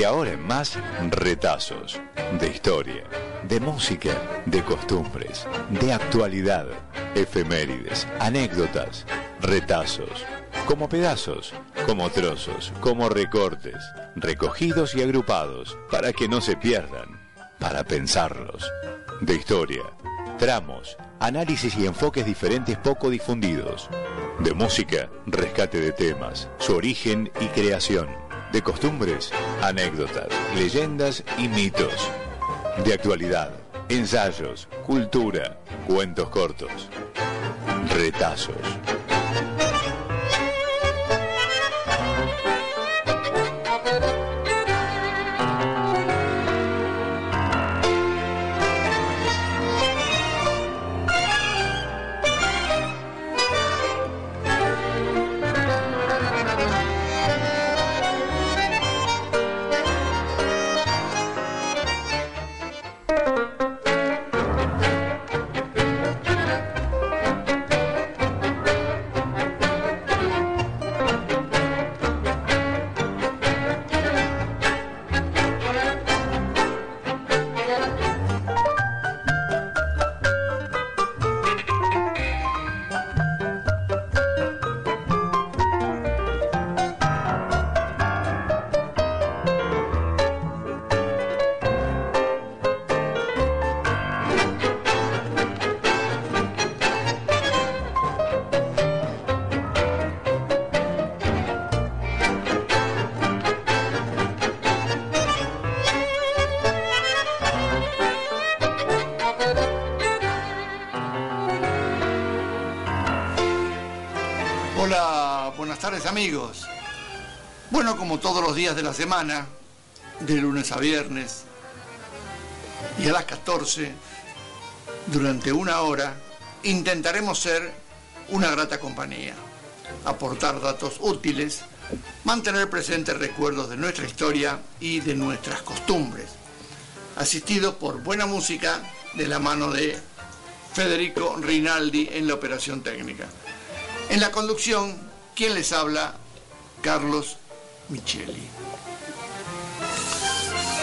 De ahora en más, retazos de historia, de música, de costumbres, de actualidad, efemérides, anécdotas, retazos, como pedazos, como trozos, como recortes, recogidos y agrupados, para que no se pierdan, para pensarlos. De historia, tramos, análisis y enfoques diferentes poco difundidos. De música, rescate de temas, su origen y creación. De costumbres, anécdotas, leyendas y mitos. De actualidad, ensayos, cultura, cuentos cortos. Retazos. Amigos. Bueno, como todos los días de la semana, de lunes a viernes, y a las 14, durante una hora, intentaremos ser una grata compañía, aportar datos útiles, mantener presentes recuerdos de nuestra historia y de nuestras costumbres, asistido por buena música de la mano de Federico Rinaldi en la operación técnica. En la conducción, ¿Quién les habla? Carlos Micheli.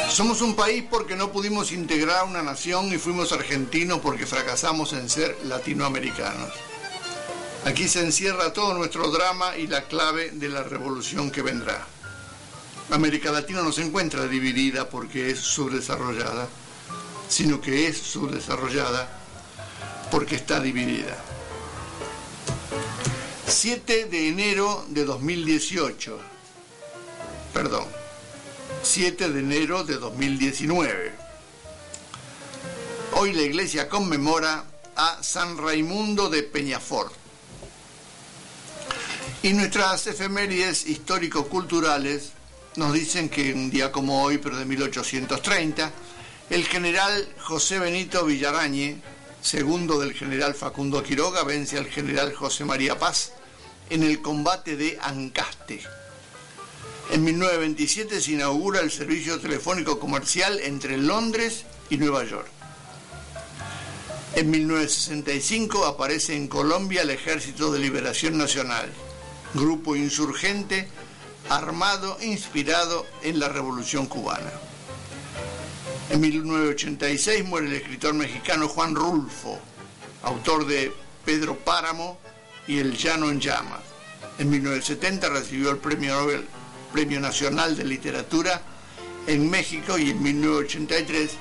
Somos un país porque no pudimos integrar una nación y fuimos argentinos porque fracasamos en ser latinoamericanos. Aquí se encierra todo nuestro drama y la clave de la revolución que vendrá. América Latina no se encuentra dividida porque es subdesarrollada, sino que es subdesarrollada porque está dividida. 7 de enero de 2018. Perdón. 7 de enero de 2019. Hoy la iglesia conmemora a San Raimundo de Peñafort. Y nuestras efemérides histórico-culturales nos dicen que un día como hoy, pero de 1830, el general José Benito Villarañe, segundo del general Facundo Quiroga, vence al general José María Paz en el combate de Ancaste. En 1927 se inaugura el servicio telefónico comercial entre Londres y Nueva York. En 1965 aparece en Colombia el Ejército de Liberación Nacional, grupo insurgente armado inspirado en la Revolución Cubana. En 1986 muere el escritor mexicano Juan Rulfo, autor de Pedro Páramo y El Llano en Llamas. En 1970 recibió el Premio Nobel, Premio Nacional de Literatura en México y en 1983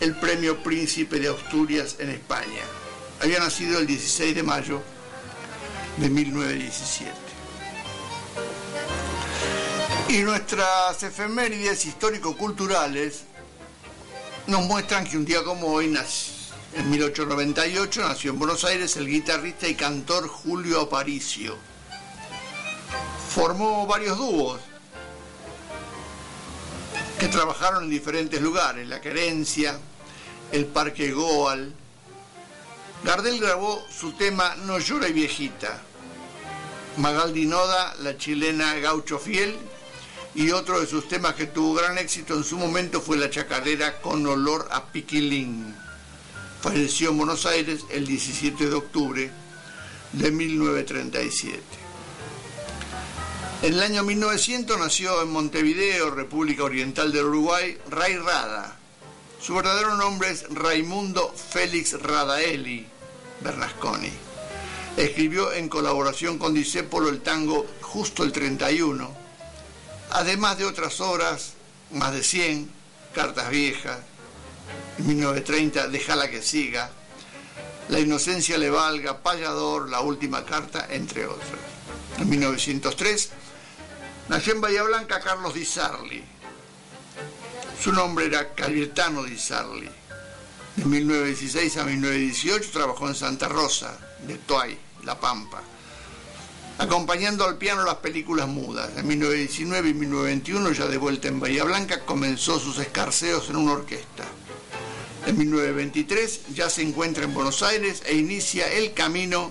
el Premio Príncipe de Asturias en España. Había nacido el 16 de mayo de 1917. Y nuestras efemérides histórico-culturales nos muestran que un día como hoy nació en 1898 nació en Buenos Aires el guitarrista y cantor Julio Aparicio. Formó varios dúos que trabajaron en diferentes lugares, La Querencia, el Parque Goal. Gardel grabó su tema No llora viejita. Magaldi Noda, la chilena Gaucho Fiel, y otro de sus temas que tuvo gran éxito en su momento fue la chacarera con olor a piquilín. Falleció en Buenos Aires el 17 de octubre de 1937. En el año 1900 nació en Montevideo, República Oriental del Uruguay, Ray Rada. Su verdadero nombre es Raimundo Félix Radaeli Bernasconi. Escribió en colaboración con Disépolo el tango Justo el 31, además de otras obras, más de 100, Cartas Viejas, 1930 Déjala que siga, La inocencia le valga, Payador, La última carta, entre otras. En 1903 nació en Bahía Blanca Carlos Di Sarli. Su nombre era Cayetano Di Sarli. De 1916 a 1918 trabajó en Santa Rosa, de Toay, La Pampa, acompañando al piano las películas mudas. En 1919 y 1921, ya de vuelta en Bahía Blanca, comenzó sus escarceos en una orquesta. En 1923 ya se encuentra en Buenos Aires e inicia el camino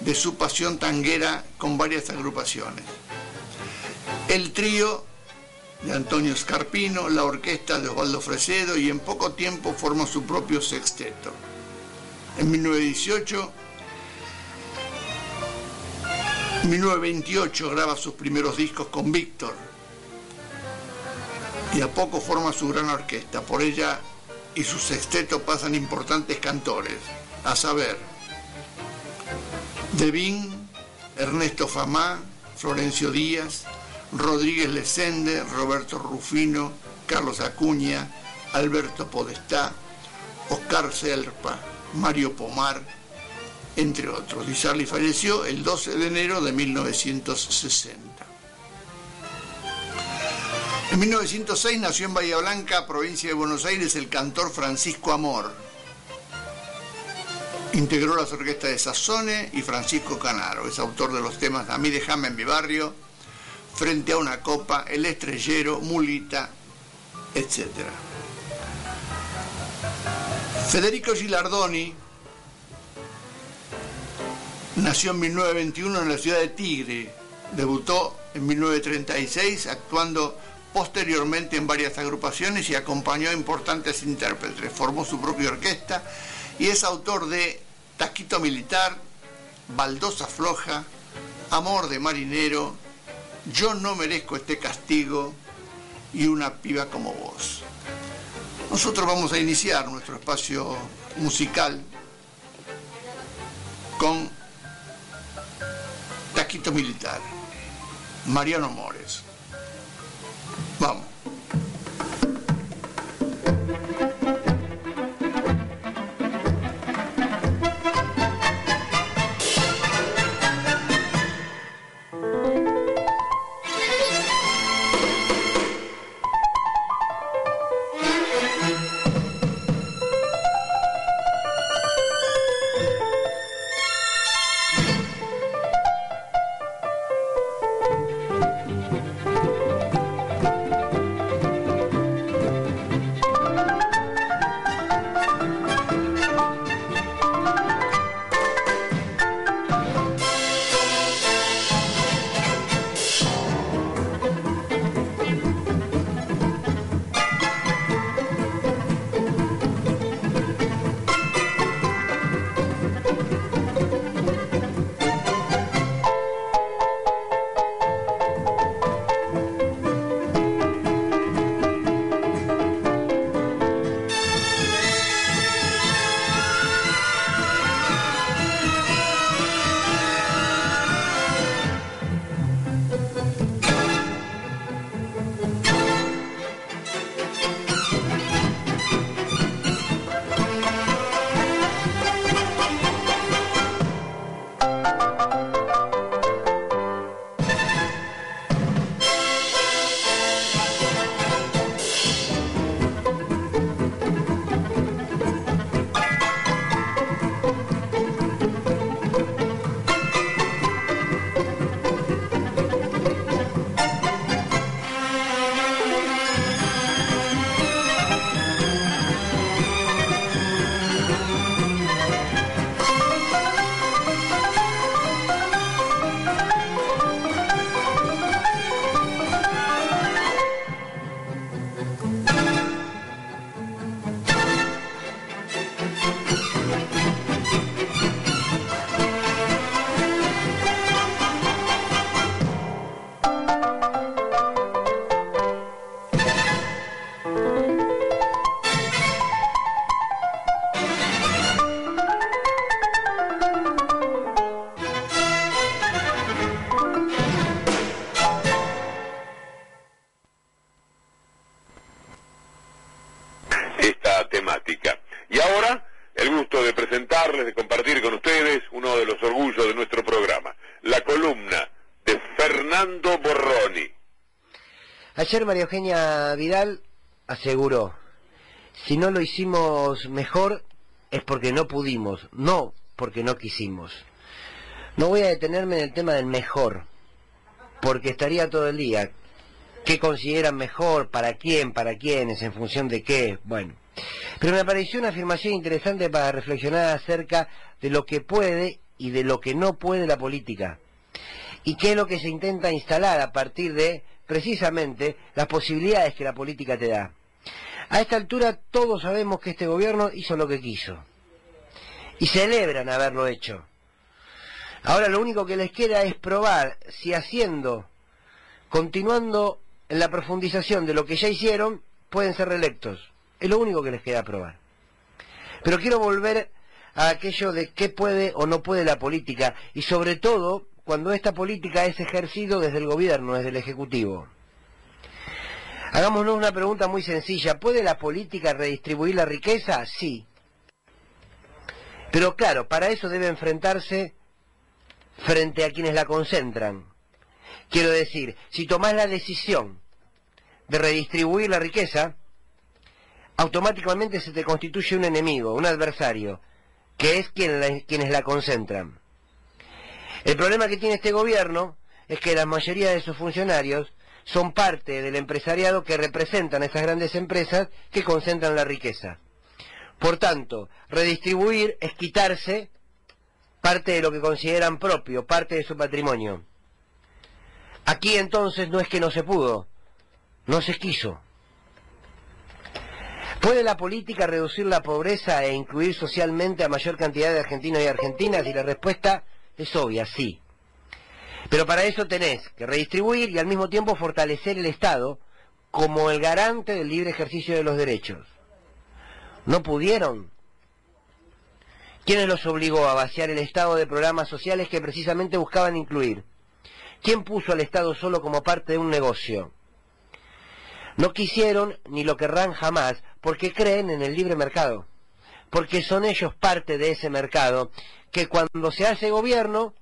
de su pasión tanguera con varias agrupaciones. El trío de Antonio Scarpino, la orquesta de Osvaldo Fresedo y en poco tiempo forma su propio sexteto. En 1918 1928 graba sus primeros discos con Víctor y a poco forma su gran orquesta. Por ella y su sexteto pasan importantes cantores, a saber, Devin, Ernesto Famá, Florencio Díaz, Rodríguez Lesende, Roberto Rufino, Carlos Acuña, Alberto Podestá, Oscar Serpa, Mario Pomar, entre otros. Di Sarli falleció el 12 de enero de 1960. En 1906 nació en Bahía Blanca, provincia de Buenos Aires, el cantor Francisco Amor. Integró las orquestas de Sassone y Francisco Canaro. Es autor de los temas A mí déjame en mi barrio, Frente a una copa, El estrellero, Mulita, etc. Federico Gilardoni, Nació en 1921 en la ciudad de Tigre. Debutó en 1936 actuando posteriormente en varias agrupaciones y acompañó a importantes intérpretes. Formó su propia orquesta y es autor de Taquito Militar, Baldosa Floja, Amor de Marinero, Yo no merezco este castigo y Una piba como vos. Nosotros vamos a iniciar nuestro espacio musical con Taquito Militar, Mariano Mores. Vamos. Ayer María Eugenia Vidal aseguró, si no lo hicimos mejor es porque no pudimos, no porque no quisimos. No voy a detenerme en el tema del mejor, porque estaría todo el día. ¿Qué consideran mejor? ¿Para quién? ¿Para quiénes? ¿En función de qué? Bueno. Pero me pareció una afirmación interesante para reflexionar acerca de lo que puede y de lo que no puede la política. Y qué es lo que se intenta instalar a partir de, precisamente, las posibilidades que la política te da. A esta altura todos sabemos que este gobierno hizo lo que quiso. Y celebran haberlo hecho. Ahora lo único que les queda es probar si haciendo, continuando en la profundización de lo que ya hicieron, pueden ser reelectos. Es lo único que les queda probar. Pero quiero volver a aquello de qué puede o no puede la política y sobre todo cuando esta política es ejercido desde el gobierno, desde el Ejecutivo. Hagámonos una pregunta muy sencilla. ¿Puede la política redistribuir la riqueza? Sí. Pero claro, para eso debe enfrentarse frente a quienes la concentran. Quiero decir, si tomás la decisión de redistribuir la riqueza, automáticamente se te constituye un enemigo, un adversario, que es quienes la concentran. El problema que tiene este gobierno es que la mayoría de sus funcionarios son parte del empresariado que representan a esas grandes empresas que concentran la riqueza. Por tanto, redistribuir es quitarse parte de lo que consideran propio, parte de su patrimonio. Aquí entonces no es que no se pudo, no se quiso. ¿Puede la política reducir la pobreza e incluir socialmente a mayor cantidad de argentinos y argentinas? Y la respuesta es obvia, sí. Pero para eso tenés que redistribuir y al mismo tiempo fortalecer el Estado como el garante del libre ejercicio de los derechos. No pudieron. ¿Quién los obligó a vaciar el Estado de programas sociales que precisamente buscaban incluir? ¿Quién puso al Estado solo como parte de un negocio? No quisieron ni lo querrán jamás porque creen en el libre mercado, porque son ellos parte de ese mercado que cuando se hace gobierno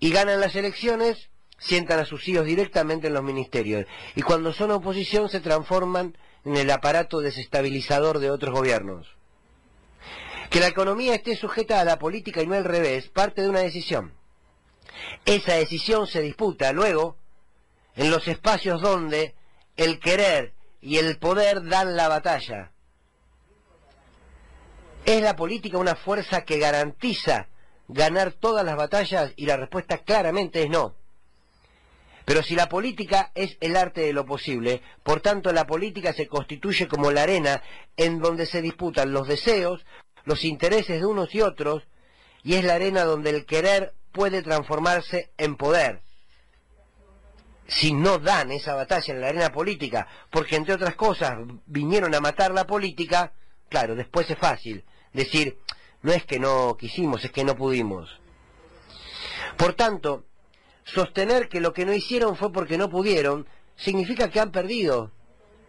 y ganan las elecciones, sientan a sus hijos directamente en los ministerios. Y cuando son oposición se transforman en el aparato desestabilizador de otros gobiernos. Que la economía esté sujeta a la política y no al revés, parte de una decisión. Esa decisión se disputa luego en los espacios donde el querer y el poder dan la batalla. ¿Es la política una fuerza que garantiza ganar todas las batallas? Y la respuesta claramente es no. Pero si la política es el arte de lo posible, por tanto la política se constituye como la arena en donde se disputan los deseos, los intereses de unos y otros, y es la arena donde el querer puede transformarse en poder. Si no dan esa batalla en la arena política, porque entre otras cosas vinieron a matar la política, claro, después es fácil decir, no es que no quisimos, es que no pudimos. Por tanto, sostener que lo que no hicieron fue porque no pudieron, significa que han perdido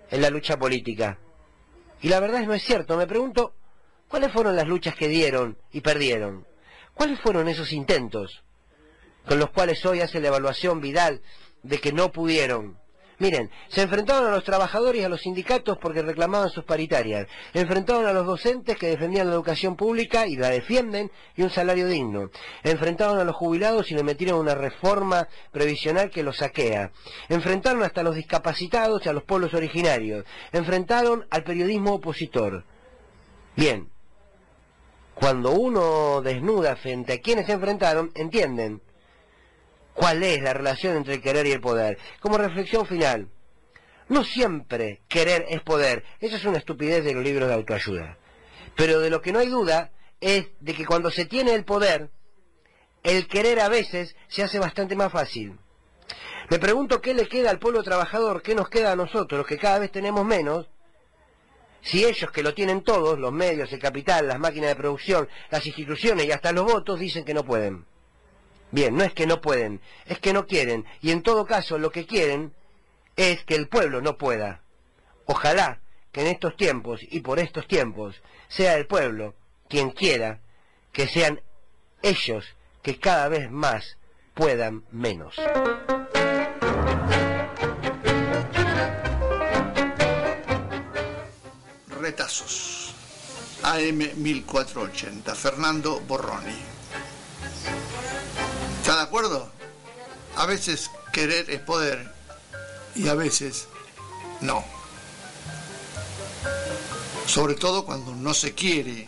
en la lucha política. Y la verdad es no es cierto. Me pregunto, ¿cuáles fueron las luchas que dieron y perdieron? ¿Cuáles fueron esos intentos con los cuales hoy hace la evaluación Vidal de que no pudieron? Miren, se enfrentaron a los trabajadores y a los sindicatos porque reclamaban sus paritarias. Enfrentaron a los docentes que defendían la educación pública y la defienden y un salario digno. Enfrentaron a los jubilados y le metieron una reforma previsional que los saquea. Enfrentaron hasta a los discapacitados y a los pueblos originarios. Enfrentaron al periodismo opositor. Bien, cuando uno desnuda frente a quienes se enfrentaron, entienden cuál es la relación entre el querer y el poder. Como reflexión final, no siempre querer es poder. Esa es una estupidez de los libros de autoayuda. Pero de lo que no hay duda es de que cuando se tiene el poder, el querer a veces se hace bastante más fácil. Me pregunto qué le queda al pueblo trabajador, qué nos queda a nosotros, los que cada vez tenemos menos, si ellos que lo tienen todos, los medios, el capital, las máquinas de producción, las instituciones y hasta los votos, dicen que no pueden. Bien, no es que no pueden, es que no quieren. Y en todo caso, lo que quieren es que el pueblo no pueda. Ojalá que en estos tiempos y por estos tiempos sea el pueblo quien quiera que sean ellos que cada vez más puedan menos. Retazos. AM 1480. Fernando Borroni. ¿Está de acuerdo? A veces querer es poder y a veces no. Sobre todo cuando no se quiere.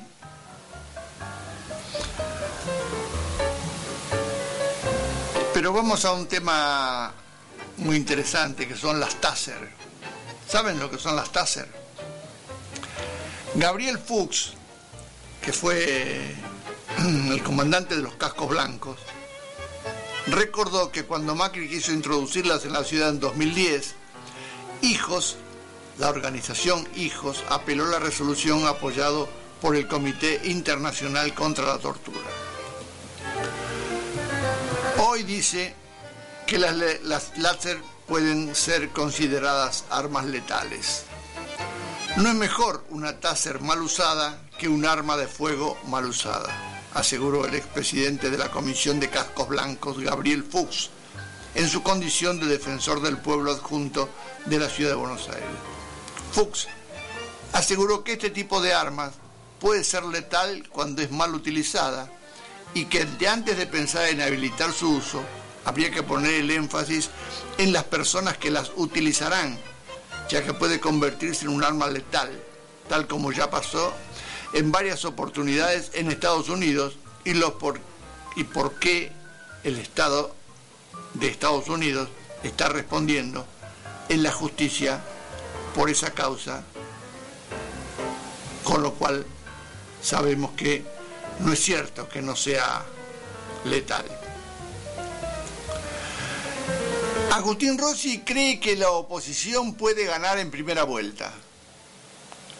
Pero vamos a un tema muy interesante que son las Taser. ¿Saben lo que son las Taser? Gabriel Fuchs, que fue el comandante de los cascos blancos, recordó que cuando Macri quiso introducirlas en la ciudad en 2010, Hijos, la organización Hijos, apeló la resolución apoyado por el Comité Internacional contra la Tortura. Hoy dice que las, láser pueden ser consideradas armas letales. No es mejor una taser mal usada que un arma de fuego mal usada, aseguró el expresidente de la Comisión de Cascos Blancos, Gabriel Fuchs, en su condición de defensor del pueblo adjunto de la ciudad de Buenos Aires. Fuchs aseguró que este tipo de armas puede ser letal cuando es mal utilizada y que antes de pensar en habilitar su uso, habría que poner el énfasis en las personas que las utilizarán, ya que puede convertirse en un arma letal, tal como ya pasó en varias oportunidades en Estados Unidos y, los por, y por qué el Estado de Estados Unidos está respondiendo en la justicia por esa causa, con lo cual sabemos que no es cierto que no sea letal. Agustín Rossi cree que la oposición puede ganar en primera vuelta.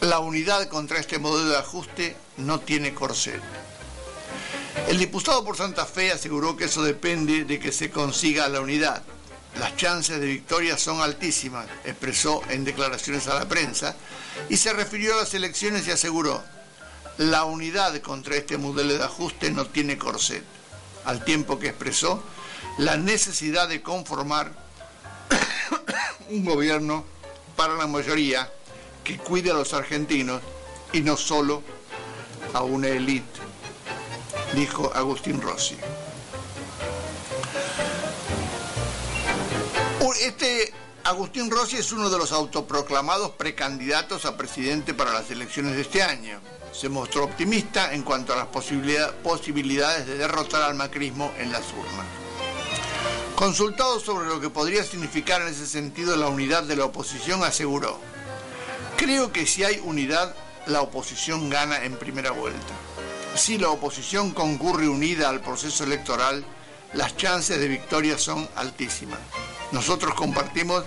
La unidad contra este modelo de ajuste no tiene corset. El diputado por Santa Fe aseguró que eso depende de que se consiga la unidad. Las chances de victoria son altísimas, expresó en declaraciones a la prensa, y se refirió a las elecciones y aseguró, la unidad contra este modelo de ajuste no tiene corset, al tiempo que expresó la necesidad de conformar un gobierno para la mayoría que cuide a los argentinos y no solo a una élite, dijo Agustín Rossi. Este Agustín Rossi es uno de los autoproclamados precandidatos a presidente para las elecciones de este año. Se mostró optimista en cuanto a las posibilidades de derrotar al macrismo en las urnas. Consultado sobre lo que podría significar en ese sentido la unidad de la oposición, aseguró, creo que si hay unidad, la oposición gana en primera vuelta. Si la oposición concurre unida al proceso electoral, las chances de victoria son altísimas. Nosotros compartimos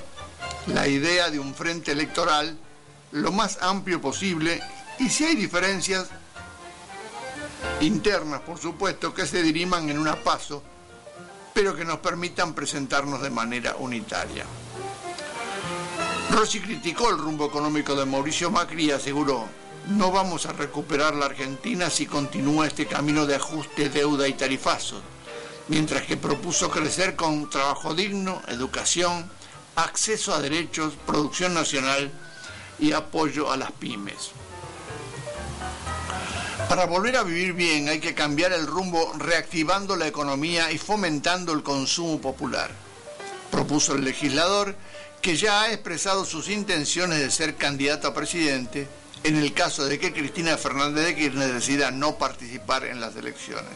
la idea de un frente electoral lo más amplio posible y si hay diferencias internas, por supuesto, que se diriman en una paso pero que nos permitan presentarnos de manera unitaria. Rossi criticó el rumbo económico de Mauricio Macri y aseguró, no vamos a recuperar la Argentina si continúa este camino de ajuste, deuda y tarifazo, mientras que propuso crecer con trabajo digno, educación, acceso a derechos, producción nacional y apoyo a las pymes. Para volver a vivir bien hay que cambiar el rumbo reactivando la economía y fomentando el consumo popular. Propuso el legislador que ya ha expresado sus intenciones de ser candidato a presidente en el caso de que Cristina Fernández de Kirchner decida no participar en las elecciones.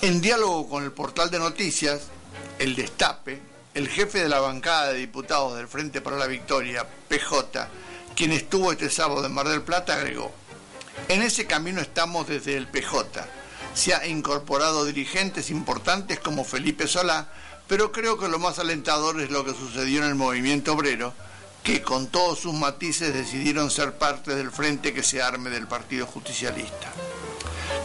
En diálogo con el portal de noticias, El Destape, el jefe de la bancada de diputados del Frente para la Victoria, PJ, quien estuvo este sábado en Mar del Plata, agregó, en ese camino estamos desde el PJ. Se ha incorporado dirigentes importantes como Felipe Solá, pero creo que lo más alentador es lo que sucedió en el movimiento obrero, que con todos sus matices decidieron ser parte del frente que se arme del Partido Justicialista.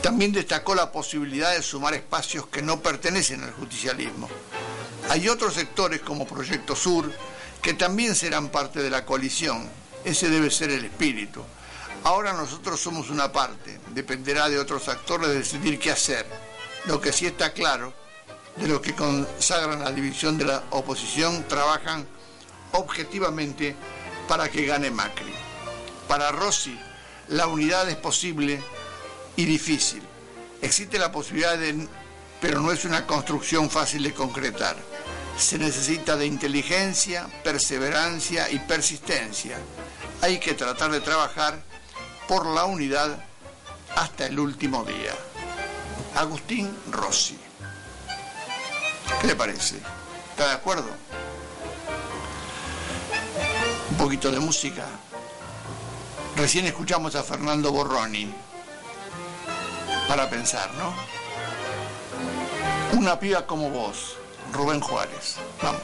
También destacó la posibilidad de sumar espacios que no pertenecen al justicialismo. Hay otros sectores como Proyecto Sur que también serán parte de la coalición. Ese debe ser el espíritu. Ahora nosotros somos una parte, dependerá de otros actores decidir qué hacer. Lo que sí está claro, de los que consagran la división de la oposición, trabajan objetivamente para que gane Macri. Para Rossi, la unidad es posible y difícil. Existe la posibilidad de, pero no es una construcción fácil de concretar. Se necesita de inteligencia, perseverancia y persistencia. Hay que tratar de trabajar por la unidad hasta el último día. Agustín Rossi. ¿Qué le parece? ¿Está de acuerdo? Un poquito de música. Recién escuchamos a Fernando Borroni. Para pensar, ¿no? Una piba como vos, Rubén Juárez. Vamos.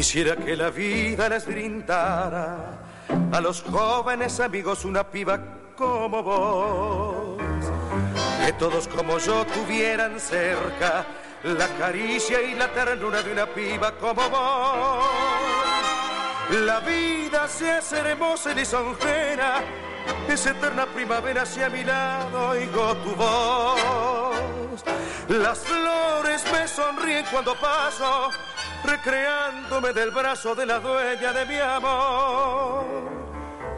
Quisiera que la vida les brindara a los jóvenes amigos una piba como vos. Que todos como yo tuvieran cerca la caricia y la ternura de una piba como vos. La vida se hace hermosa y lisonjera, es eterna primavera si a mi lado oigo tu voz. Las flores me sonríen cuando paso recreándome del brazo de la dueña de mi amor.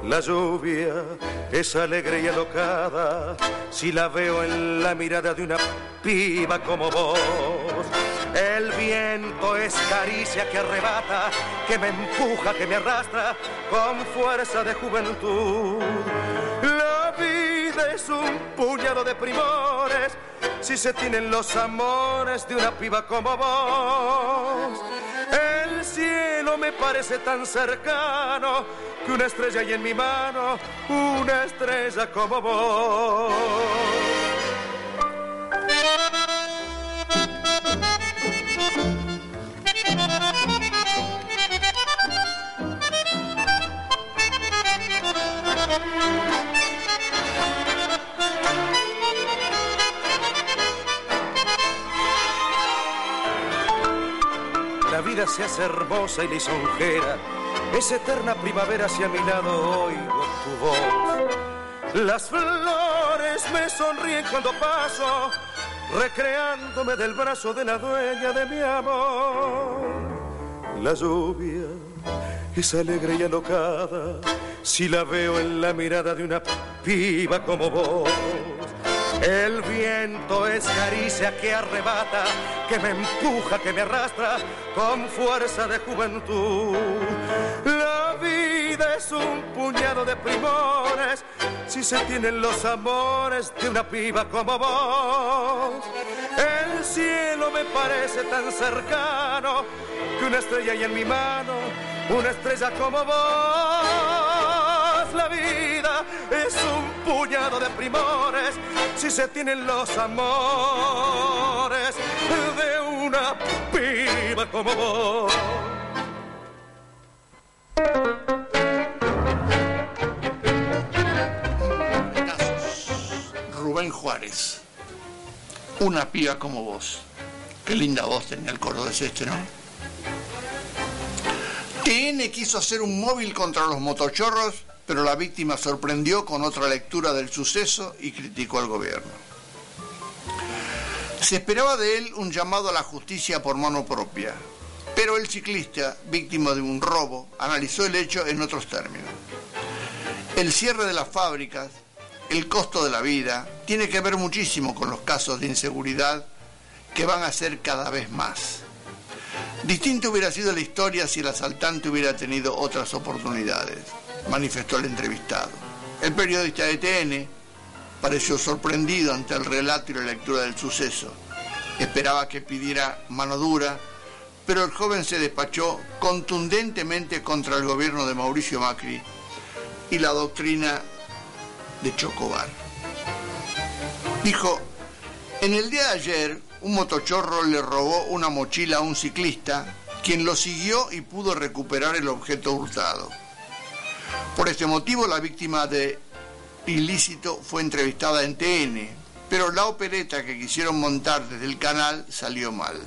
La lluvia es alegre y alocada si la veo en la mirada de una piba como vos. El viento es caricia que arrebata, que me empuja, que me arrastra con fuerza de juventud. La vida es un puñado de primores si se tienen los amores de una piba como vos. El cielo me parece tan cercano que una estrella hay en mi mano, una estrella como vos. Vida se hace hermosa y lisonjera. Es eterna primavera si a mi lado oigo tu voz. Las flores me sonríen cuando paso, recreándome del brazo de la dueña de mi amor. La lluvia es alegre y alocada si la veo en la mirada de una piba como vos. El viento es caricia que arrebata, que me empuja, que me arrastra con fuerza de juventud. La vida es un puñado de primores si se tienen los amores de una piba como vos. El cielo me parece tan cercano que una estrella hay en mi mano, una estrella como vos. La vida es un puñado de primores si se tienen los amores de una piba como vos. Rubén Juárez, una piba como vos. Qué linda voz tenía el cordobés este, ¿no? TN quiso hacer un móvil contra los motochorros pero la víctima sorprendió con otra lectura del suceso y criticó al gobierno. Se esperaba de él un llamado a la justicia por mano propia, pero el ciclista, víctima de un robo, analizó el hecho en otros términos. El cierre de las fábricas, el costo de la vida, tiene que ver muchísimo con los casos de inseguridad que van a ser cada vez más. Distinto hubiera sido la historia si el asaltante hubiera tenido otras oportunidades manifestó el entrevistado. El periodista de TN pareció sorprendido ante el relato y la lectura del suceso. Esperaba que pidiera mano dura, pero el joven se despachó contundentemente contra el gobierno de Mauricio Macri y la doctrina de Chocobar. Dijo, en el día de ayer un motochorro le robó una mochila a un ciclista, quien lo siguió y pudo recuperar el objeto hurtado. Por este motivo, la víctima de ilícito fue entrevistada en TN, pero la opereta que quisieron montar desde el canal salió mal.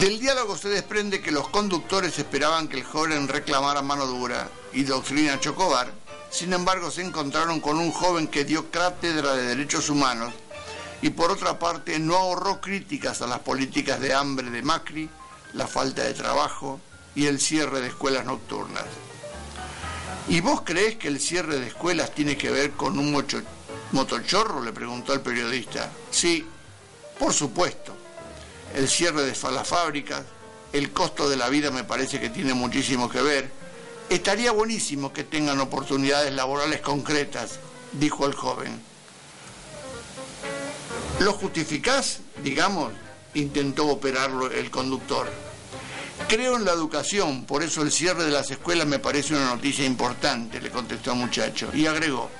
Del diálogo se desprende que los conductores esperaban que el joven reclamara mano dura y doctrina Chocobar Sin embargo, se encontraron con un joven que dio cátedra de derechos humanos y por otra parte no ahorró críticas a las políticas de hambre de Macri, la falta de trabajo y el cierre de escuelas nocturnas. ¿Y vos crees que el cierre de escuelas tiene que ver con un motochorro? le preguntó el periodista. Sí, por supuesto. El cierre de las fábricas, el costo de la vida me parece que tiene muchísimo que ver. Estaría buenísimo que tengan oportunidades laborales concretas, dijo el joven. ¿Lo justificás? Digamos, intentó operarlo el conductor. Creo en la educación, por eso el cierre de las escuelas me parece una noticia importante, le contestó el muchacho. Y agregó,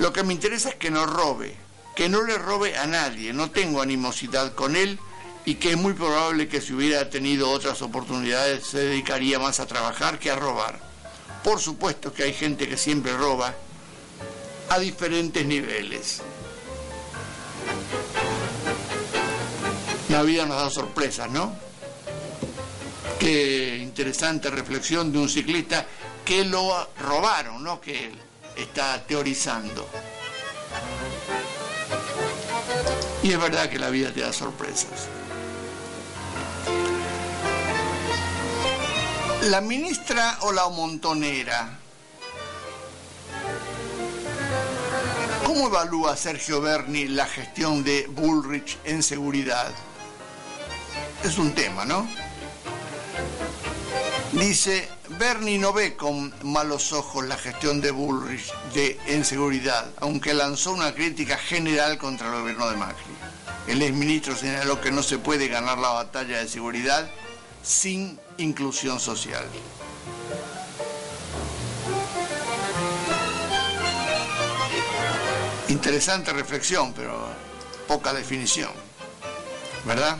lo que me interesa es que no robe, que no le robe a nadie, no tengo animosidad con él y que es muy probable que si hubiera tenido otras oportunidades se dedicaría más a trabajar que a robar. Por supuesto que hay gente que siempre roba a diferentes niveles. La vida nos da sorpresas, ¿no? Qué interesante reflexión de un ciclista que lo robaron, no que él está teorizando. Y es verdad que la vida te da sorpresas. La ministra o la montonera. ¿Cómo evalúa Sergio Berni la gestión de Bullrich en seguridad? Es un tema, ¿no? Dice, Bernie no ve con malos ojos la gestión de Bullrich de en seguridad, aunque lanzó una crítica general contra el gobierno de Macri. El exministro señaló que no se puede ganar la batalla de seguridad sin inclusión social. Interesante reflexión, pero poca definición, ¿verdad?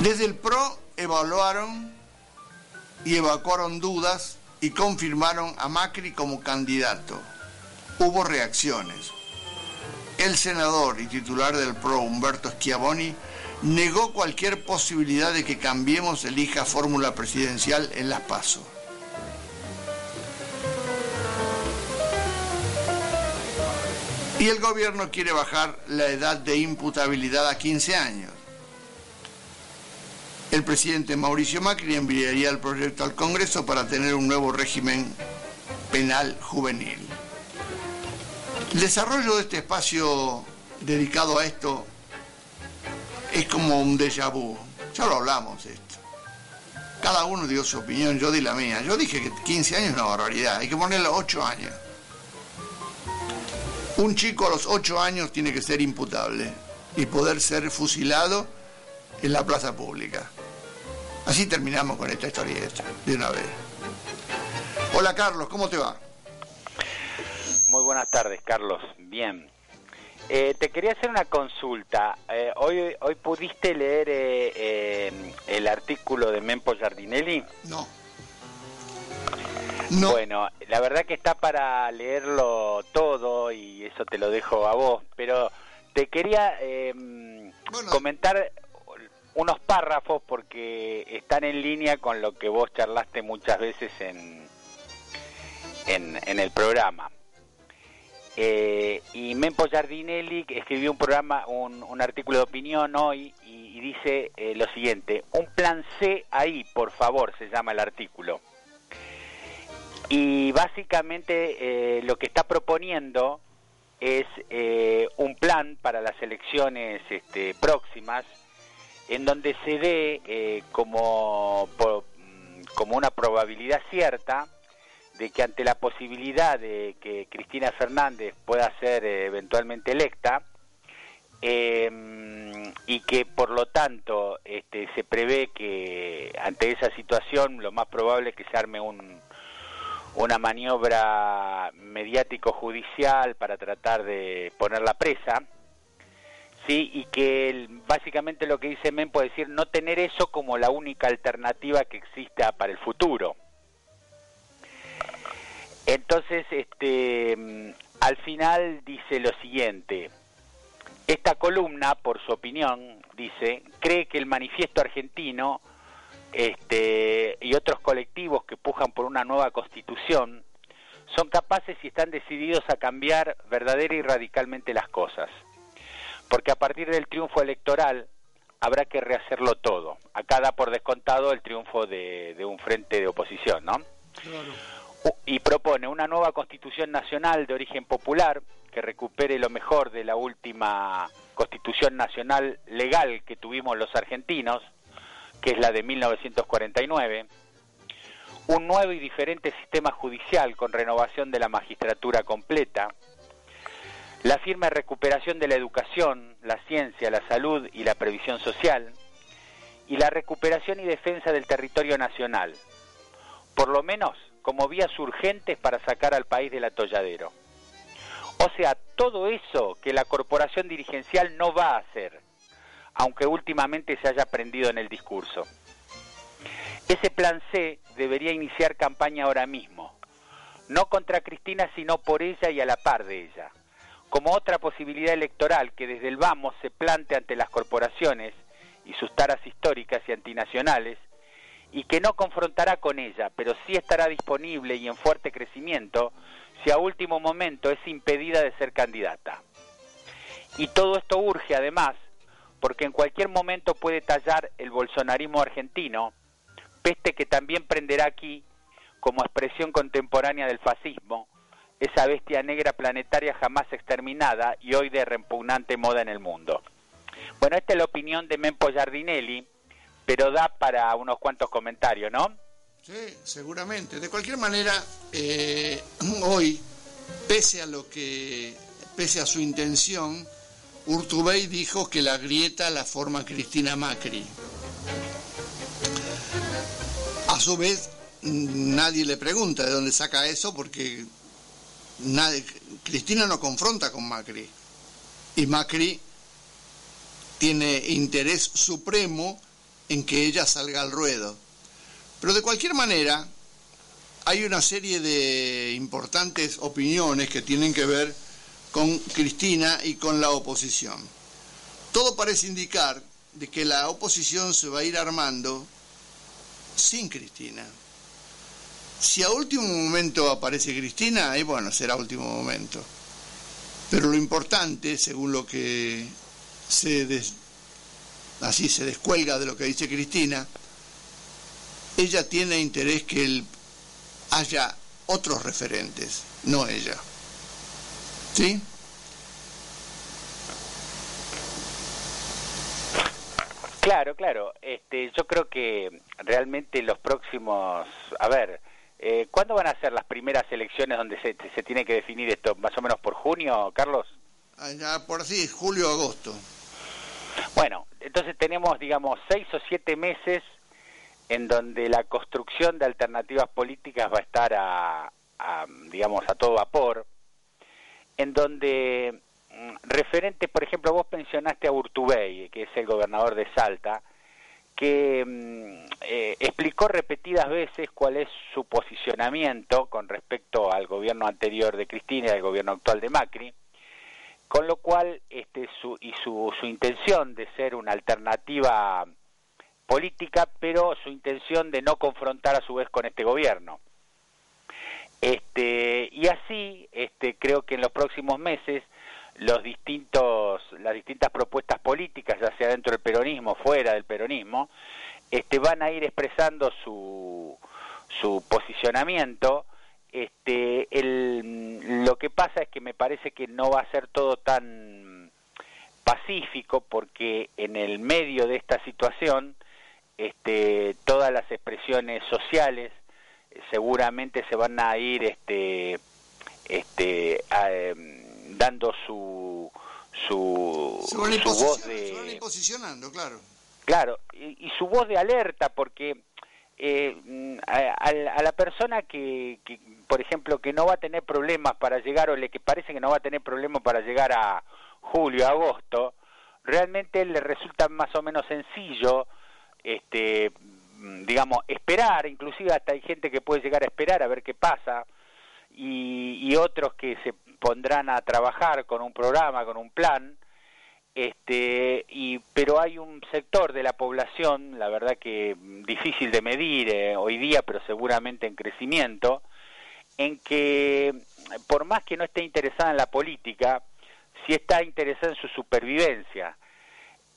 Desde el PRO evaluaron y evacuaron dudas y confirmaron a Macri como candidato. Hubo reacciones. El senador y titular del PRO, Humberto Schiavoni, negó cualquier posibilidad de que Cambiemos elija fórmula presidencial en las PASO. Y el gobierno quiere bajar la edad de imputabilidad a 15 años el presidente Mauricio Macri enviaría el proyecto al Congreso para tener un nuevo régimen penal juvenil. El desarrollo de este espacio dedicado a esto es como un déjà vu. Ya lo hablamos esto. Cada uno dio su opinión, yo di la mía. Yo dije que 15 años es una barbaridad, hay que ponerle 8 años. Un chico a los 8 años tiene que ser imputable y poder ser fusilado en la plaza pública. Así terminamos con esta historieta de una vez. Hola Carlos, ¿cómo te va? Muy buenas tardes, Carlos. Bien. Eh, te quería hacer una consulta. Eh, hoy, hoy pudiste leer eh, el artículo de Mempo Giardinelli. No. no. Bueno, la verdad que está para leerlo todo y eso te lo dejo a vos, pero te quería comentar unos párrafos porque están en línea con lo que vos charlaste muchas veces en, en, el programa. Eh, y Mempo Giardinelli escribió un programa, un, artículo de opinión hoy y, dice eh, lo siguiente, un plan C ahí, por favor, se llama el artículo. Y básicamente eh, lo que está proponiendo es un plan para las elecciones este, próximas en donde se dé eh, como, mm, como una probabilidad cierta de que ante la posibilidad de que Cristina Fernández pueda ser eh, eventualmente electa, em, y que por lo tanto este, se prevé que ante esa situación lo más probable es que se arme un, una maniobra mediático-judicial para tratar de ponerla presa, sí y que básicamente lo que dice Men puede decir no tener eso como la única alternativa que exista para el futuro. Entonces este mm, al final dice lo siguiente. Esta columna por su opinión dice cree que el manifiesto argentino este y otros colectivos que pujan por una nueva constitución son capaces y están decididos a cambiar verdadera y radicalmente las cosas. Porque a partir del triunfo electoral habrá que rehacerlo todo. Acá da por descontado el triunfo de, un frente de oposición, ¿no? Y propone una nueva constitución nacional de origen popular que recupere lo mejor de la última constitución nacional legal que tuvimos los argentinos, que es la de 1949 un nuevo y diferente sistema judicial con renovación de la magistratura completa, la firme recuperación de la educación, la ciencia, la salud y la previsión social, y la recuperación y defensa del territorio nacional, por lo menos como vías urgentes para sacar al país del atolladero. O sea, todo eso que la corporación dirigencial no va a hacer, aunque últimamente se haya aprendido en el discurso. Ese plan C debería iniciar campaña ahora mismo, no contra Cristina, sino por ella y a la par de ella, como otra posibilidad electoral que desde el vamos se plante ante las corporaciones y sus taras históricas y antinacionales, y que no confrontará con ella, pero sí estará disponible y en fuerte crecimiento si a último momento es impedida de ser candidata. Y todo esto urge además porque en cualquier momento puede tallar el bolsonarismo argentino, peste que también prenderá aquí como expresión contemporánea del fascismo, esa bestia negra planetaria jamás exterminada y hoy de repugnante moda en el mundo. Bueno, esta es la opinión de Mempo Giardinelli, pero da para unos cuantos comentarios, ¿no? Sí, seguramente. De cualquier manera, eh, hoy, pese a lo que, pese a su intención, Urtubey dijo que la grieta la forma Cristina Macri. A su vez, nadie le pregunta de dónde saca eso porque nadie, Cristina no confronta con Macri. Y Macri tiene interés supremo en que ella salga al ruedo. Pero de cualquier manera, hay una serie de importantes opiniones que tienen que ver con Cristina y con la oposición. Todo parece indicar de que la oposición se va a ir armando sin Cristina. Si a último momento aparece Cristina, ahí bueno, será último momento. Pero lo importante, según lo que se así se descuelga de lo que dice Cristina, ella tiene interés que haya otros referentes, no ella. ¿Sí? Claro, claro. Este, yo creo que realmente los próximos, a ver, eh, ¿cuándo van a ser las primeras elecciones donde se, se tiene que definir esto? ¿Más o menos por junio, Carlos? Ah, por así, julio, agosto. Bueno, entonces tenemos, digamos, seis o siete meses en donde la construcción de alternativas políticas va a estar a, a digamos, a todo vapor, en donde Mm, referente, por ejemplo, vos pensionaste a Urtubey, que es el gobernador de Salta, que mm, eh, explicó repetidas veces cuál es su posicionamiento con respecto al gobierno anterior de Cristina y al gobierno actual de Macri, con lo cual este, su, y su, su intención de ser una alternativa política, pero su intención de no confrontar a su vez con este gobierno. Este, y así, este, creo que en los próximos meses los distintos, las distintas propuestas políticas, ya sea dentro del peronismo, fuera del peronismo, este, van a ir expresando su, su posicionamiento. Este, el, lo que pasa es que me parece que no va a ser todo tan pacífico porque en el medio de esta situación este, todas las expresiones sociales eh, seguramente se van a ir este, este, a, em, dando su su, su voz de posicionando claro. Claro y, su voz de alerta porque eh, a, la persona que, que, por ejemplo que no va a tener problemas para llegar o le que parece que no va a tener problemas para llegar a julio agosto realmente le resulta más o menos sencillo este digamos esperar inclusive hasta hay gente que puede llegar a esperar a ver qué pasa y, y otros que se pondrán a trabajar con un programa, con un plan, este, y, pero hay un sector de la población, la verdad que difícil de medir eh, hoy día, pero seguramente en crecimiento, en que por más que no esté interesada en la política, sí está interesada en su supervivencia.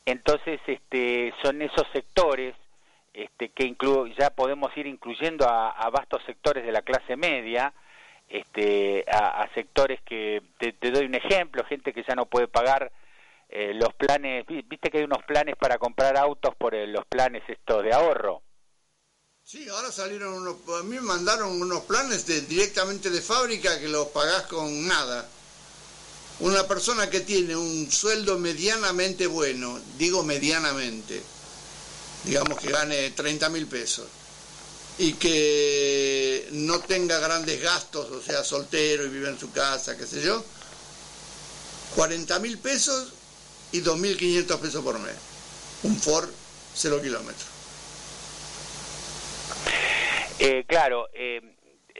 Entonces, este, son esos sectores este, que ya podemos ir incluyendo a, vastos sectores de la clase media, este, a, sectores que, te, doy un ejemplo, gente que ya no puede pagar eh, los planes, viste que hay unos planes para comprar autos por eh, los planes estos de ahorro. Sí, ahora salieron unos, a mí me mandaron unos planes de, directamente de fábrica que los pagás con nada. Una persona que tiene un sueldo medianamente bueno, digo medianamente, digamos que gane 30 mil pesos, y que no tenga grandes gastos, o sea, soltero y vive en su casa, qué sé yo, 40 mil pesos y 2.500 pesos por mes. Un Ford 0 kilómetros. Eh, claro, eh,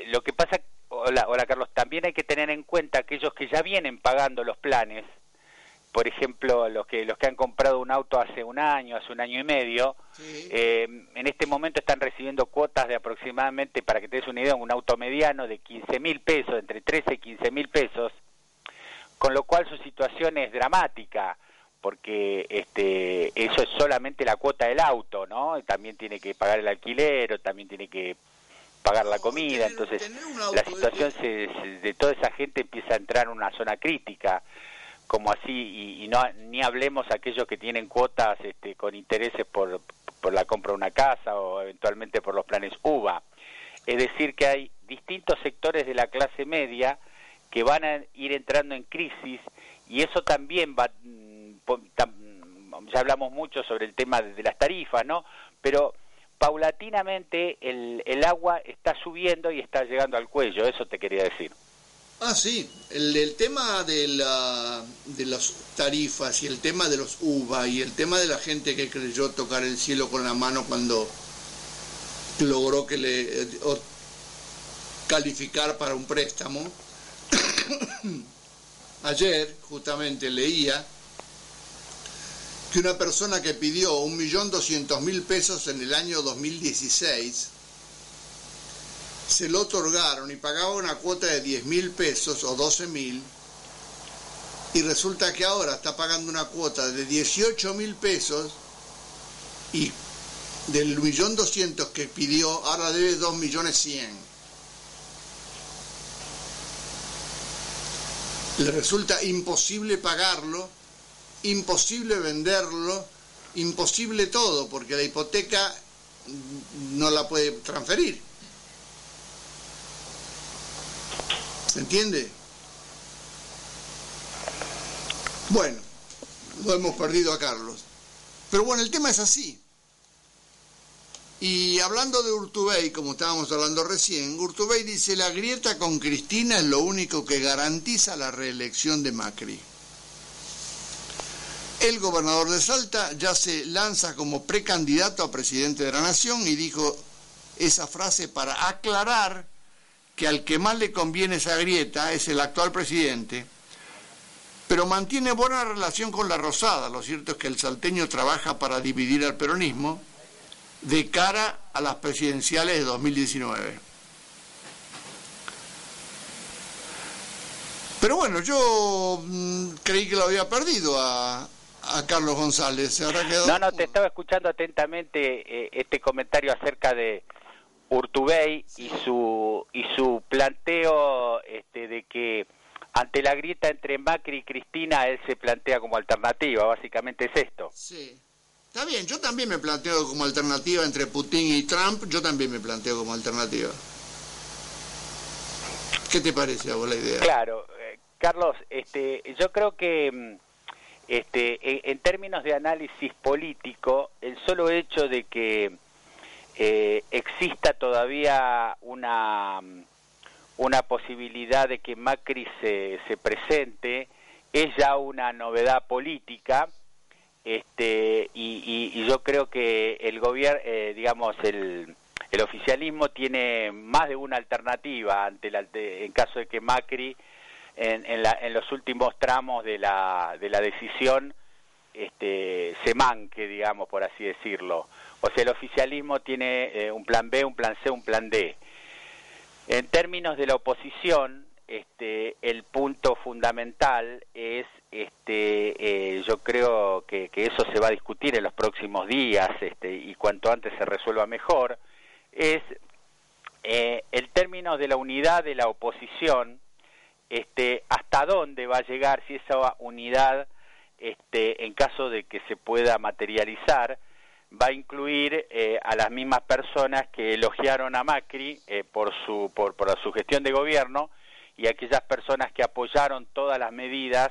lo que pasa, hola, hola Carlos, también hay que tener en cuenta aquellos que ya vienen pagando los planes, por ejemplo, los que los que han comprado un auto hace un año, hace un año y medio, eh, en este momento están recibiendo cuotas de aproximadamente, para que te des una idea, un auto mediano de 15 mil pesos, entre 13 y 15 mil pesos, con lo cual su situación es dramática porque este eso es solamente la cuota del auto, ¿no? También tiene que pagar el alquiler, también tiene que pagar la comida, entonces la situación de toda esa gente empieza a entrar en una zona crítica, como así, y, no ni hablemos aquellos que tienen cuotas este, con intereses por, por la compra de una casa o eventualmente por los planes UVA. Es decir, que hay distintos sectores de la clase media que van a ir entrando en crisis y eso también va ya hablamos mucho sobre el tema de las tarifas, ¿no? Pero paulatinamente el, el agua está subiendo y está llegando al cuello, eso te quería decir. Ah, sí, el, tema de, la, de las tarifas y el tema de los UVA y el tema de la gente que creyó tocar el cielo con la mano cuando logró que le eh, calificar para un préstamo. Ayer justamente leía que una persona que pidió 1.200.000 pesos en el año 2016 se lo otorgaron y pagaba una cuota de 10.000 pesos o 12.000 y resulta que ahora está pagando una cuota de 18.000 pesos y del millón doscientos que pidió ahora debe 2 millones 100. Le resulta imposible pagarlo imposible venderlo, imposible todo, porque la hipoteca no la puede transferir. ¿Se entiende? Bueno, lo hemos perdido a Carlos. Pero bueno, el tema es así. Y hablando de Urtubey, como estábamos hablando recién, Urtubey dice, la grieta con Cristina es lo único que garantiza la reelección de Macri. El gobernador de Salta ya se lanza como precandidato a presidente de la Nación y dijo esa frase para aclarar que al que más le conviene esa grieta es el actual presidente, pero mantiene buena relación con la Rosada. Lo cierto es que el salteño trabaja para dividir al peronismo de cara a las presidenciales de 2019. Pero bueno, yo mm, creí que lo había perdido a, a Carlos González. No, no, te estaba escuchando atentamente eh, este comentario acerca de Urtubey y su y su planteo este, de que ante la grieta entre Macri y Cristina él se plantea como alternativa, básicamente es esto. Sí. Está bien, yo también me planteo como alternativa entre Putin y Trump, yo también me planteo como alternativa. ¿Qué te parece a vos la idea? Claro, eh, Carlos, este, yo creo que mm, este, en, términos de análisis político, el solo hecho de que eh, exista todavía una, una posibilidad de que Macri se, se presente es ya una novedad política este, y, yo creo que el gobierno, eh, digamos, el, el oficialismo tiene más de una alternativa ante la, en caso de que Macri en, los últimos tramos de la, de la decisión este, se manque, digamos, por así decirlo. O sea, el oficialismo tiene eh, un plan B, un plan C, un plan D. En términos de la oposición, este, el punto fundamental es, este, eh, yo creo que, eso se va a discutir en los próximos días este, y cuanto antes se resuelva mejor, es eh, el término de la unidad de la oposición, este, hasta dónde va a llegar si esa unidad, este, en caso de que se pueda materializar, va a incluir eh, a las mismas personas que elogiaron a Macri eh, por, su, por, por su gestión de gobierno y aquellas personas que apoyaron todas las medidas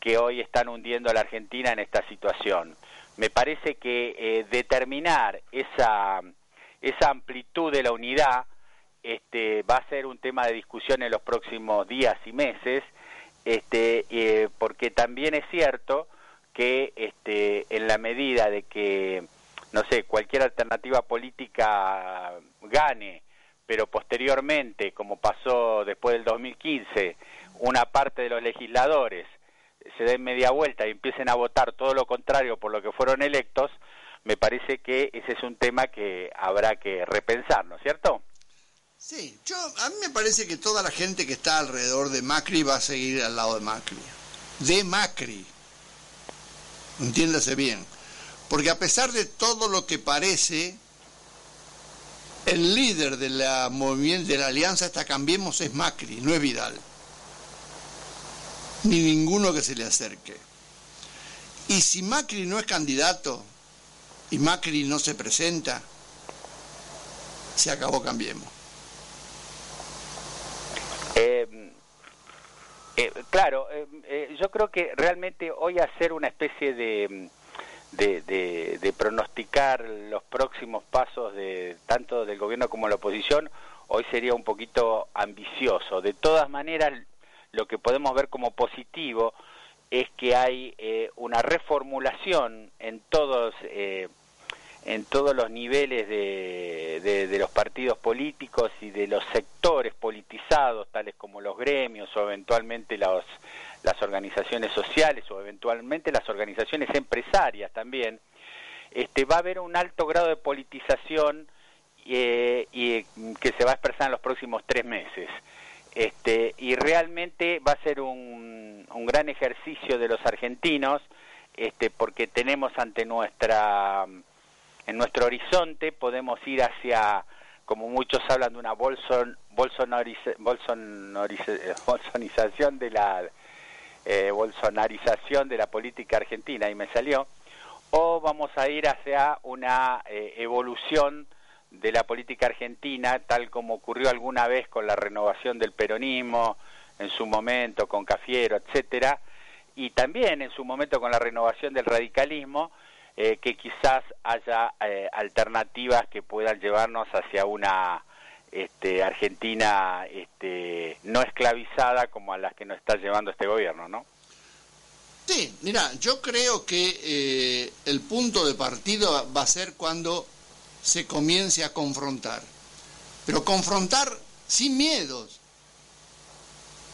que hoy están hundiendo a la Argentina en esta situación. Me parece que eh, determinar esa, esa amplitud de la unidad este, va a ser un tema de discusión en los próximos días y meses, este, porque también es cierto que este, en la medida de que no sé, cualquier alternativa política gane, pero posteriormente, como pasó después del 2015, una parte de los legisladores se den media vuelta y empiecen a votar todo lo contrario por lo que fueron electos, me parece que ese es un tema que habrá que repensar, ¿no es cierto? Sí, yo, a mí me parece que toda la gente que está alrededor de Macri va a seguir al lado de Macri. De Macri. Entiéndase bien. Porque a pesar de todo lo que parece, el líder de la de la alianza hasta Cambiemos es Macri, no es Vidal. Ni ninguno que se le acerque. Y si Macri no es candidato y Macri no se presenta, se acabó Cambiemos. Eh, eh, claro, eh, yo creo que realmente hoy hacer una especie de de, pronosticar los próximos pasos de tanto del gobierno como de la oposición, hoy sería un poquito ambicioso. De todas maneras, lo que podemos ver como positivo es que hay eh, una reformulación en todos eh, en todos los niveles de, de, los partidos políticos y de los sectores politizados, tales como los gremios o eventualmente los, las organizaciones sociales o eventualmente las organizaciones empresarias también, este, va a haber un alto grado de politización eh, y que se va a expresar en los próximos tres meses. Este, y realmente va a ser un, un gran ejercicio de los argentinos, este, porque tenemos ante nuestra, en nuestro horizonte, podemos ir hacia, como muchos hablan de una bolson, bolsonización de la eh, bolsonarización de la política argentina y me salió, o vamos a ir hacia una eh, evolución de la política argentina tal como ocurrió alguna vez con la renovación del peronismo en su momento con Cafiero, etcétera, y también en su momento con la renovación del radicalismo, eh, que quizás haya eh, alternativas que puedan llevarnos hacia una este, Argentina este, no esclavizada como a las que nos está llevando este gobierno, ¿no? Sí, mira, yo creo que eh, el punto de partido va a ser cuando se comience a confrontar, pero confrontar sin miedos,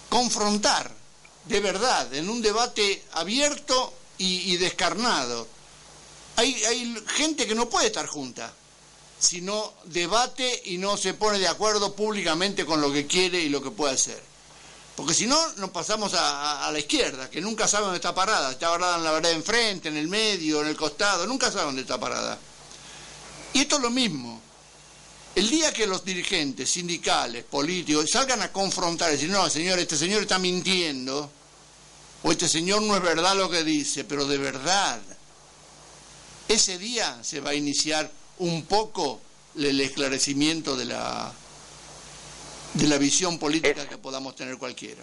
confrontar de verdad, en un debate abierto y, descarnado. Hay, gente que no puede estar junta si no debate y no se pone de acuerdo públicamente con lo que quiere y lo que puede hacer. Porque si no, nos pasamos a, la izquierda, que nunca sabe dónde está parada. Está parada en la vereda enfrente, en el medio, en el costado, nunca sabe dónde está parada. Y esto es lo mismo. El día que los dirigentes sindicales, políticos, salgan a confrontar y decir, no, señor, este señor está mintiendo, o este señor no es verdad lo que dice, pero de verdad, ese día se va a iniciar un poco el esclarecimiento de la, de la visión política que podamos tener cualquiera.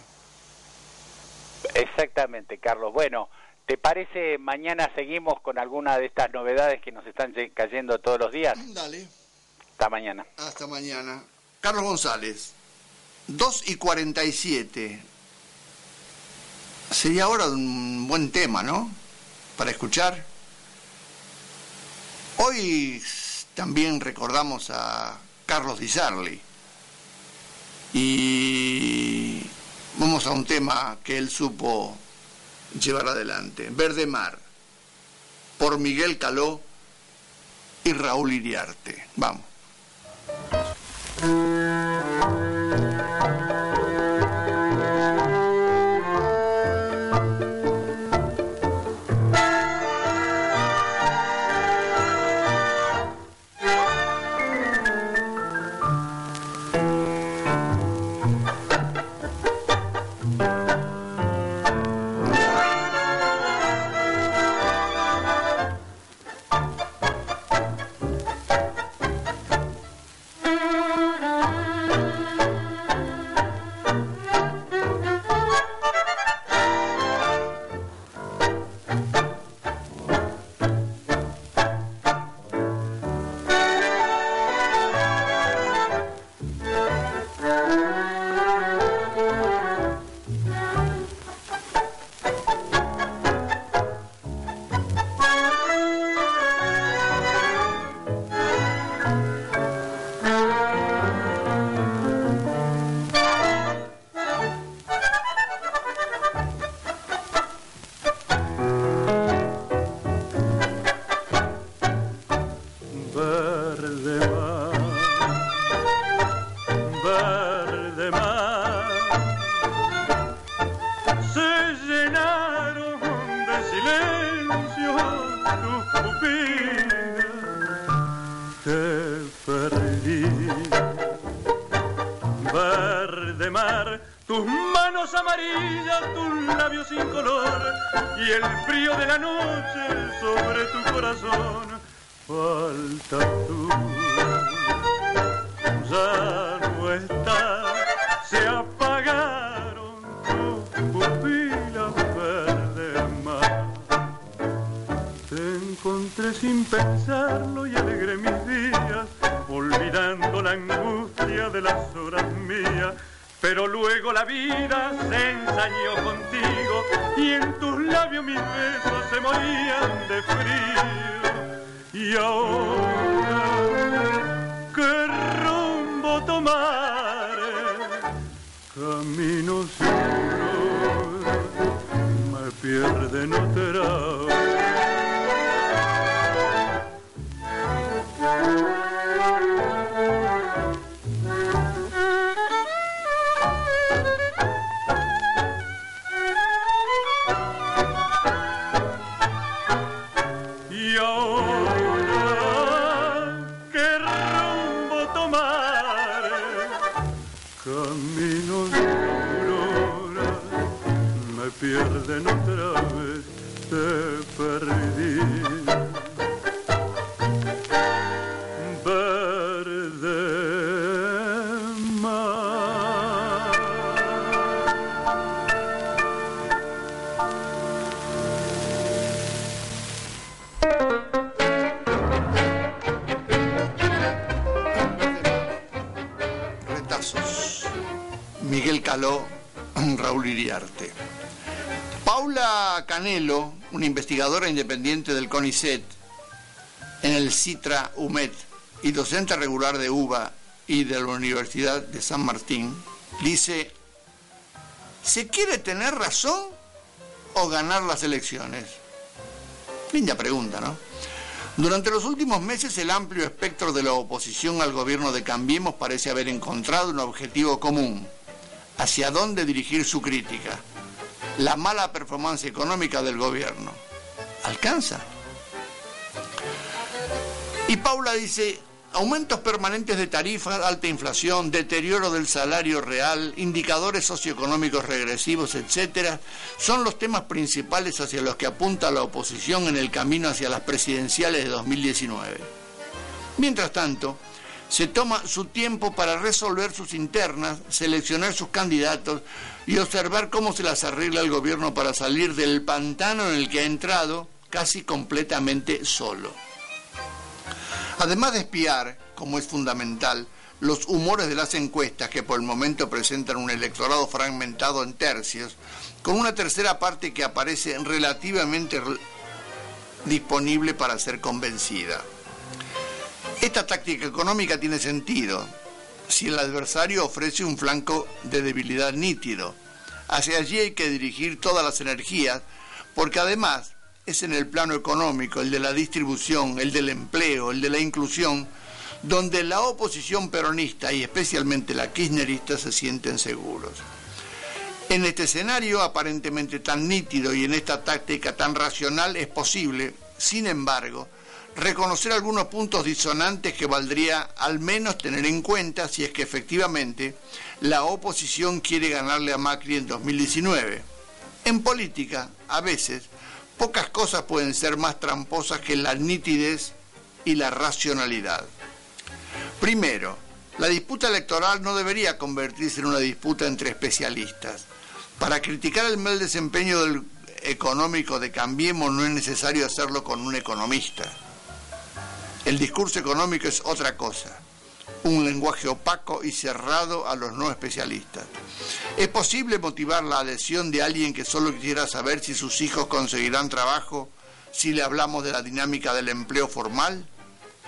Exactamente, Carlos. Bueno, ¿te parece mañana seguimos con alguna de estas novedades que nos están cayendo todos los días? Dale. Hasta mañana. Hasta mañana. Carlos González, 2 y 47. Sería ahora un buen tema, ¿no? Para escuchar. Hoy también recordamos a Carlos Di Sarli. Y vamos a un tema que él supo llevar adelante. Verde Mar, por Miguel Caló y Raúl Iriarte. Vamos. Investigadora independiente del CONICET en el CITRA UMED y docente regular de UBA y de la Universidad de San Martín, dice, ¿se quiere tener razón o ganar las elecciones? Linda pregunta, ¿no? Durante los últimos meses el amplio espectro de la oposición al gobierno de Cambiemos parece haber encontrado un objetivo común, hacia dónde dirigir su crítica la mala performance económica del gobierno. ¿Alcanza? Y Paula dice, aumentos permanentes de tarifas, alta inflación, deterioro del salario real, indicadores socioeconómicos regresivos, etcétera, son los temas principales hacia los que apunta la oposición en el camino hacia las presidenciales de 2019. Mientras tanto, se toma su tiempo para resolver sus internas, seleccionar sus candidatos y observar cómo se las arregla el gobierno para salir del pantano en el que ha entrado casi completamente solo. Además de espiar, como es fundamental, los humores de las encuestas que por el momento presentan un electorado fragmentado en tercios, con una tercera parte que aparece relativamente disponible para ser convencida. Esta táctica económica tiene sentido si el adversario ofrece un flanco de debilidad nítido. Hacia allí hay que dirigir todas las energías, porque además es en el plano económico, el de la distribución, el del empleo, el de la inclusión, donde la oposición peronista y especialmente la kirchnerista se sienten seguros. En este escenario aparentemente tan nítido y en esta táctica tan racional es posible, sin embargo, reconocer algunos puntos disonantes que valdría al menos tener en cuenta si es que efectivamente la oposición quiere ganarle a Macri en 2019. En política, a veces, pocas cosas pueden ser más tramposas que la nitidez y la racionalidad. Primero, la disputa electoral no debería convertirse en una disputa entre especialistas. Para criticar el mal desempeño del económico de Cambiemos no es necesario hacerlo con un economista. El discurso económico es otra cosa, un lenguaje opaco y cerrado a los no especialistas. ¿Es posible motivar la adhesión de alguien que solo quisiera saber si sus hijos conseguirán trabajo si le hablamos de la dinámica del empleo formal?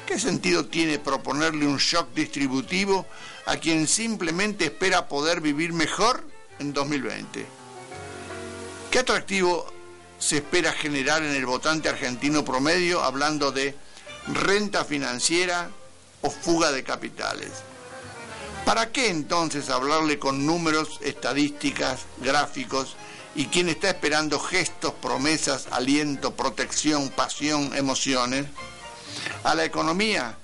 ¿Qué sentido tiene proponerle un shock distributivo a quien simplemente espera poder vivir mejor en 2020? ¿Qué atractivo se espera generar en el votante argentino promedio hablando de renta financiera o fuga de capitales. ¿Para qué entonces hablarle con números, estadísticas, gráficos y quien está esperando gestos, promesas, aliento, protección, pasión, emociones? A la economía,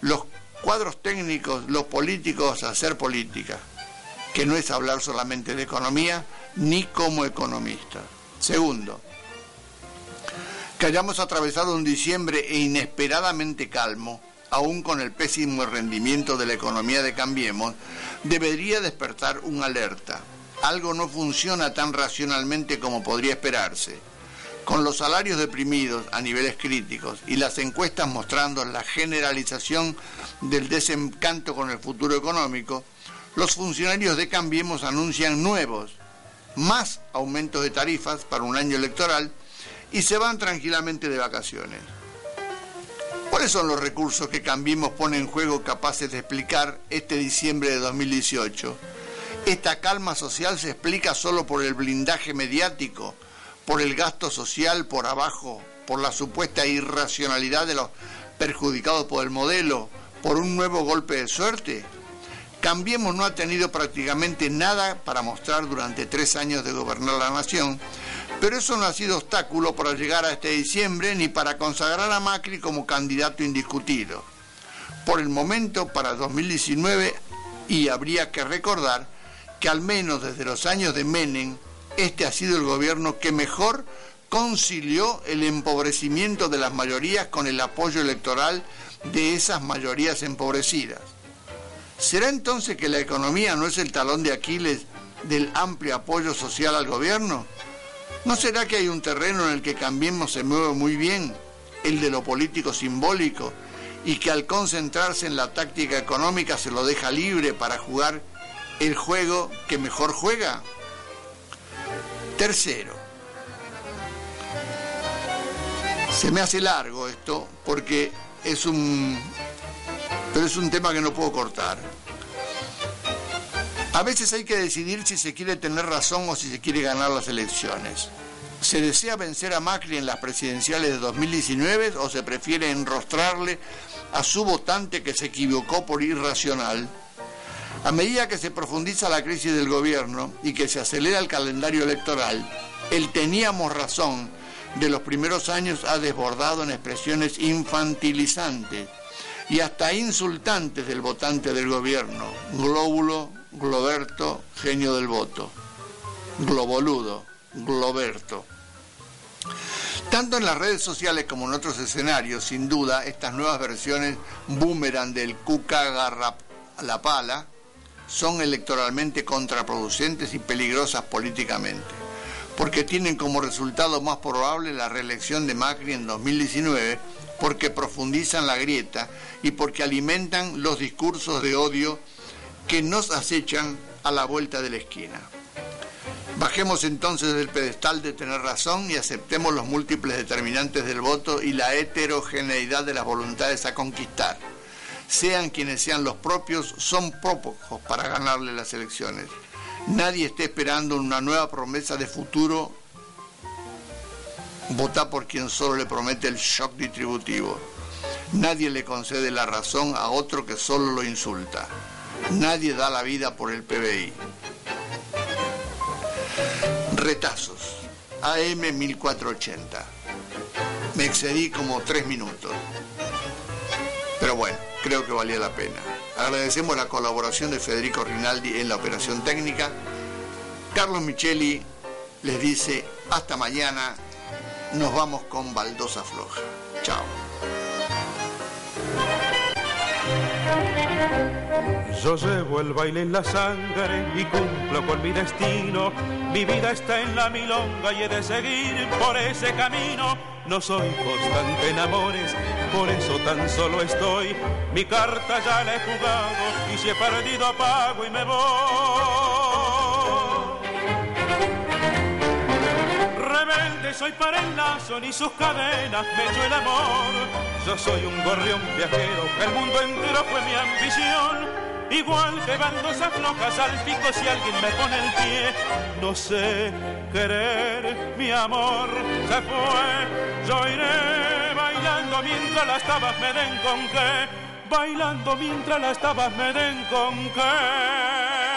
los cuadros técnicos, los políticos hacer política. que no es hablar solamente de economía, ni como economista. Segundo, que hayamos atravesado un diciembre inesperadamente calmo, aún con el pésimo rendimiento de la economía de Cambiemos, debería despertar una alerta. Algo no funciona tan racionalmente como podría esperarse. Con los salarios deprimidos a niveles críticos y las encuestas mostrando la generalización del desencanto con el futuro económico, los funcionarios de Cambiemos anuncian nuevos, más aumentos de tarifas para un año electoral y se van tranquilamente de vacaciones. ¿Cuáles son los recursos que Cambiemos pone en juego capaces de explicar este diciembre de 2018? Esta calma social se explica solo por el blindaje mediático, por el gasto social por abajo, por la supuesta irracionalidad de los perjudicados por el modelo, por un nuevo golpe de suerte. Cambiemos no ha tenido prácticamente nada para mostrar durante tres años de gobernar la nación pero eso no ha sido obstáculo para llegar a este diciembre ni para consagrar a Macri como candidato indiscutido. Por el momento, para 2019, y habría que recordar que al menos desde los años de Menem, este ha sido el gobierno que mejor concilió el empobrecimiento de las mayorías con el apoyo electoral de esas mayorías empobrecidas. ¿Será entonces que la economía no es el talón de Aquiles del amplio apoyo social al gobierno? ¿No será que hay un terreno en el que Cambiemos se mueve muy bien, el de lo político simbólico, y que al concentrarse en la táctica económica se lo deja libre para jugar el juego que mejor juega? Tercero, se me hace largo esto porque es un pero es un tema que no puedo cortar. A veces hay que decidir si se quiere tener razón o si se quiere ganar las elecciones. ¿Se desea vencer a Macri en las presidenciales de 2019 o se prefiere enrostrarle a su votante que se equivocó por irracional? A medida que se profundiza la crisis del gobierno y que se acelera el calendario electoral, el teníamos razón de los primeros años ha desbordado en expresiones infantilizantes y hasta insultantes del votante del gobierno, glóbulo, Globerto, genio del voto. Globoludo, Globerto. Tanto en las redes sociales como en otros escenarios, sin duda, estas nuevas versiones boomerang del Cuca Garra la pala son electoralmente contraproducentes y peligrosas políticamente, porque tienen como resultado más probable la reelección de Macri en 2019, porque profundizan la grieta y porque alimentan los discursos de odio que nos acechan a la vuelta de la esquina. Bajemos entonces del pedestal de tener razón y aceptemos los múltiples determinantes del voto y la heterogeneidad de las voluntades a conquistar. Sean quienes sean los propios, son pocos para ganarle las elecciones. Nadie está esperando una nueva promesa de futuro. Vota por quien solo le promete el shock distributivo. Nadie le concede la razón a otro que solo lo insulta. Nadie da la vida por el PBI. Retazos. AM 1480. Me excedí como tres minutos. Pero bueno, creo que valía la pena. Agradecemos la colaboración de Federico Rinaldi en la operación técnica. Carlos Micheli les dice hasta mañana. Nos vamos con baldosa floja. Chao. Yo llevo el baile en la sangre y cumplo con mi destino. Mi vida está en la milonga y he de seguir por ese camino. No soy constante en amores, por eso tan solo estoy. Mi carta ya la he jugado y si he perdido apago y me voy. Soy para el lazo, ni sus cadenas me echó el amor. Yo soy un gorrión viajero, el mundo entero fue mi ambición Igual que bandosas flojas al pico si alguien me pone el pie. No sé querer, mi amor se fue. Yo iré bailando mientras las tabas me den con qué. Bailando mientras las tabas me den con qué.